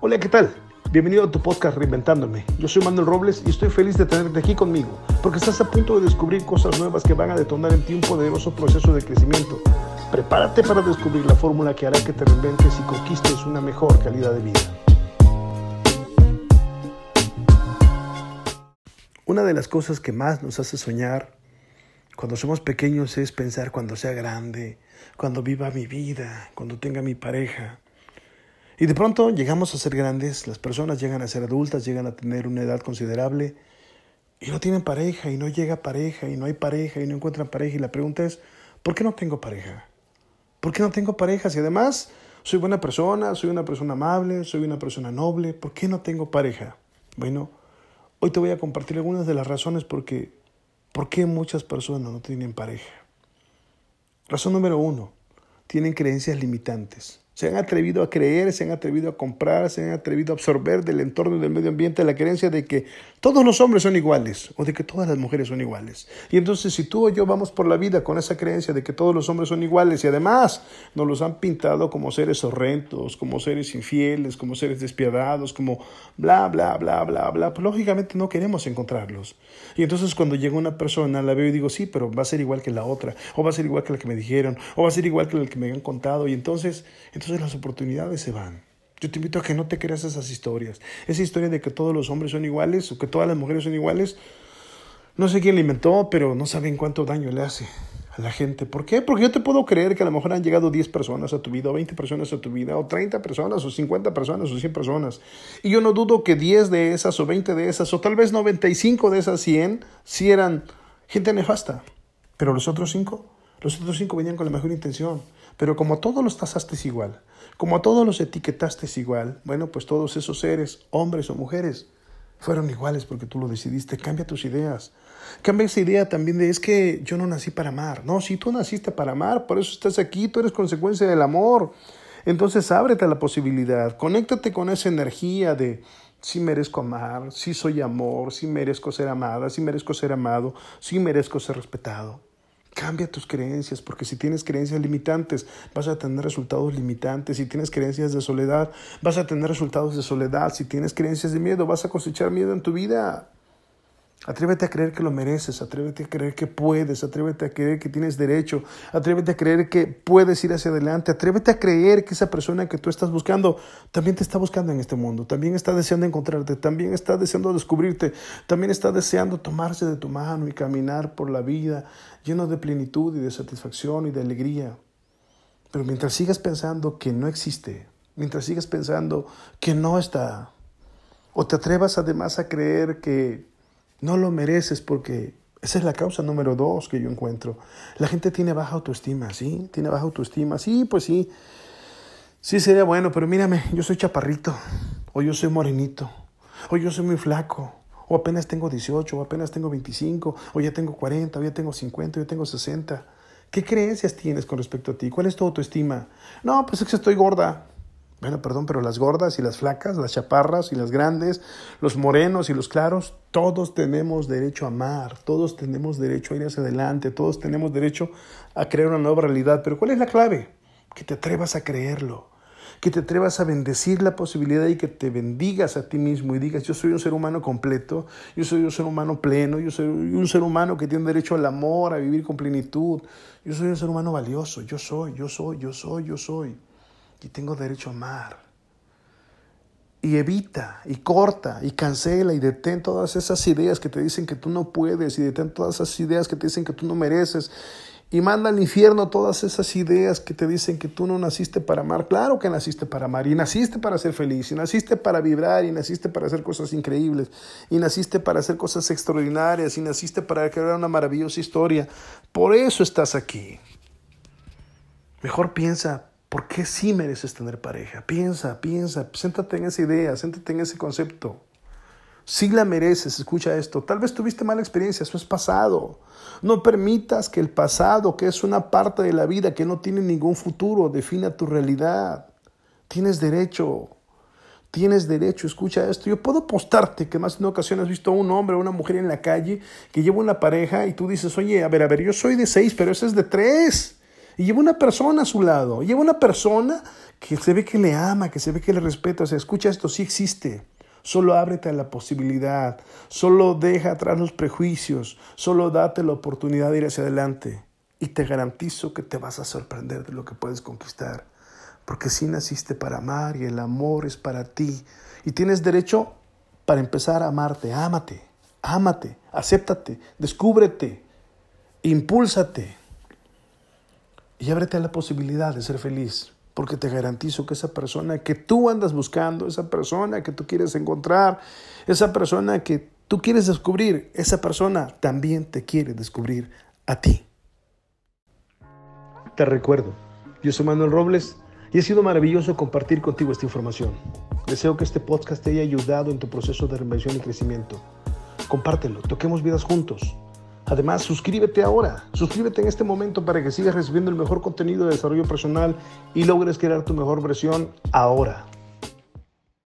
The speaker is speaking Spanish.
Hola, ¿qué tal? Bienvenido a tu podcast Reinventándome. Yo soy Manuel Robles y estoy feliz de tenerte aquí conmigo, porque estás a punto de descubrir cosas nuevas que van a detonar en ti un poderoso proceso de crecimiento. Prepárate para descubrir la fórmula que hará que te reinventes y conquistes una mejor calidad de vida. Una de las cosas que más nos hace soñar cuando somos pequeños es pensar cuando sea grande, cuando viva mi vida, cuando tenga mi pareja. Y de pronto llegamos a ser grandes, las personas llegan a ser adultas, llegan a tener una edad considerable y no tienen pareja y no llega pareja y no hay pareja y no encuentran pareja. Y la pregunta es, ¿por qué no tengo pareja? ¿Por qué no tengo pareja? Si además soy buena persona, soy una persona amable, soy una persona noble, ¿por qué no tengo pareja? Bueno, hoy te voy a compartir algunas de las razones por qué, por qué muchas personas no tienen pareja. Razón número uno, tienen creencias limitantes. Se han atrevido a creer, se han atrevido a comprar, se han atrevido a absorber del entorno y del medio ambiente la creencia de que todos los hombres son iguales o de que todas las mujeres son iguales. Y entonces si tú o yo vamos por la vida con esa creencia de que todos los hombres son iguales y además nos los han pintado como seres horrendos, como seres infieles, como seres despiadados, como bla, bla, bla, bla, bla, pues lógicamente no queremos encontrarlos. Y entonces cuando llega una persona la veo y digo, sí, pero va a ser igual que la otra, o va a ser igual que la que me dijeron, o va a ser igual que la que me han contado. Y entonces, entonces entonces las oportunidades se van. Yo te invito a que no te creas esas historias. Esa historia de que todos los hombres son iguales o que todas las mujeres son iguales, no sé quién la inventó, pero no saben cuánto daño le hace a la gente. ¿Por qué? Porque yo te puedo creer que a lo mejor han llegado 10 personas a tu vida, o 20 personas a tu vida, o 30 personas, o 50 personas, o 100 personas. Y yo no dudo que 10 de esas, o 20 de esas, o tal vez 95 de esas 100, si eran gente nefasta. Pero los otros 5, los otros 5 venían con la mejor intención. Pero como todos los tasaste igual, como todos los etiquetaste igual, bueno, pues todos esos seres, hombres o mujeres, fueron iguales porque tú lo decidiste. Cambia tus ideas. Cambia esa idea también de es que yo no nací para amar. No, si tú naciste para amar, por eso estás aquí, tú eres consecuencia del amor. Entonces ábrete a la posibilidad, conéctate con esa energía de si merezco amar, si soy amor, si merezco ser amada, si merezco ser amado, si merezco ser respetado. Cambia tus creencias, porque si tienes creencias limitantes, vas a tener resultados limitantes. Si tienes creencias de soledad, vas a tener resultados de soledad. Si tienes creencias de miedo, vas a cosechar miedo en tu vida. Atrévete a creer que lo mereces, atrévete a creer que puedes, atrévete a creer que tienes derecho, atrévete a creer que puedes ir hacia adelante, atrévete a creer que esa persona que tú estás buscando también te está buscando en este mundo, también está deseando encontrarte, también está deseando descubrirte, también está deseando tomarse de tu mano y caminar por la vida lleno de plenitud y de satisfacción y de alegría. Pero mientras sigas pensando que no existe, mientras sigas pensando que no está, o te atrevas además a creer que no lo mereces porque esa es la causa número dos que yo encuentro. La gente tiene baja autoestima, ¿sí? Tiene baja autoestima, sí, pues sí. Sí sería bueno, pero mírame, yo soy chaparrito, o yo soy morenito, o yo soy muy flaco, o apenas tengo 18, o apenas tengo 25, o ya tengo 40, o ya tengo 50, o ya tengo 60. ¿Qué creencias tienes con respecto a ti? ¿Cuál es tu autoestima? No, pues es que estoy gorda. Bueno, perdón, pero las gordas y las flacas, las chaparras y las grandes, los morenos y los claros, todos tenemos derecho a amar, todos tenemos derecho a ir hacia adelante, todos tenemos derecho a crear una nueva realidad. Pero ¿cuál es la clave? Que te atrevas a creerlo, que te atrevas a bendecir la posibilidad y que te bendigas a ti mismo y digas, yo soy un ser humano completo, yo soy un ser humano pleno, yo soy un ser humano que tiene derecho al amor, a vivir con plenitud, yo soy un ser humano valioso, yo soy, yo soy, yo soy, yo soy y tengo derecho a amar. Y evita, y corta, y cancela, y detén todas esas ideas que te dicen que tú no puedes, y detén todas esas ideas que te dicen que tú no mereces, y manda al infierno todas esas ideas que te dicen que tú no naciste para amar. Claro que naciste para amar, y naciste para ser feliz, y naciste para vibrar, y naciste para hacer cosas increíbles, y naciste para hacer cosas extraordinarias, y naciste para crear una maravillosa historia. Por eso estás aquí. Mejor piensa, ¿Por qué sí mereces tener pareja? Piensa, piensa, siéntate en esa idea, siéntate en ese concepto. Sí la mereces, escucha esto. Tal vez tuviste mala experiencia, eso es pasado. No permitas que el pasado, que es una parte de la vida que no tiene ningún futuro, defina tu realidad. Tienes derecho, tienes derecho, escucha esto. Yo puedo apostarte que más de una ocasión has visto a un hombre o una mujer en la calle que lleva una pareja y tú dices, oye, a ver, a ver, yo soy de seis, pero ese es de tres. Y lleva una persona a su lado. Lleva una persona que se ve que le ama, que se ve que le respeta. O sea, escucha esto, sí existe. Solo ábrete a la posibilidad. Solo deja atrás los prejuicios. Solo date la oportunidad de ir hacia adelante. Y te garantizo que te vas a sorprender de lo que puedes conquistar. Porque sí naciste para amar y el amor es para ti. Y tienes derecho para empezar a amarte. Ámate, ámate, acéptate, descúbrete, impúlsate. Y ábrete a la posibilidad de ser feliz. Porque te garantizo que esa persona que tú andas buscando, esa persona que tú quieres encontrar, esa persona que tú quieres descubrir, esa persona también te quiere descubrir a ti. Te recuerdo, yo soy Manuel Robles y ha sido maravilloso compartir contigo esta información. Deseo que este podcast te haya ayudado en tu proceso de reinvención y crecimiento. Compártelo, toquemos vidas juntos. Además, suscríbete ahora, suscríbete en este momento para que sigas recibiendo el mejor contenido de desarrollo personal y logres crear tu mejor versión ahora.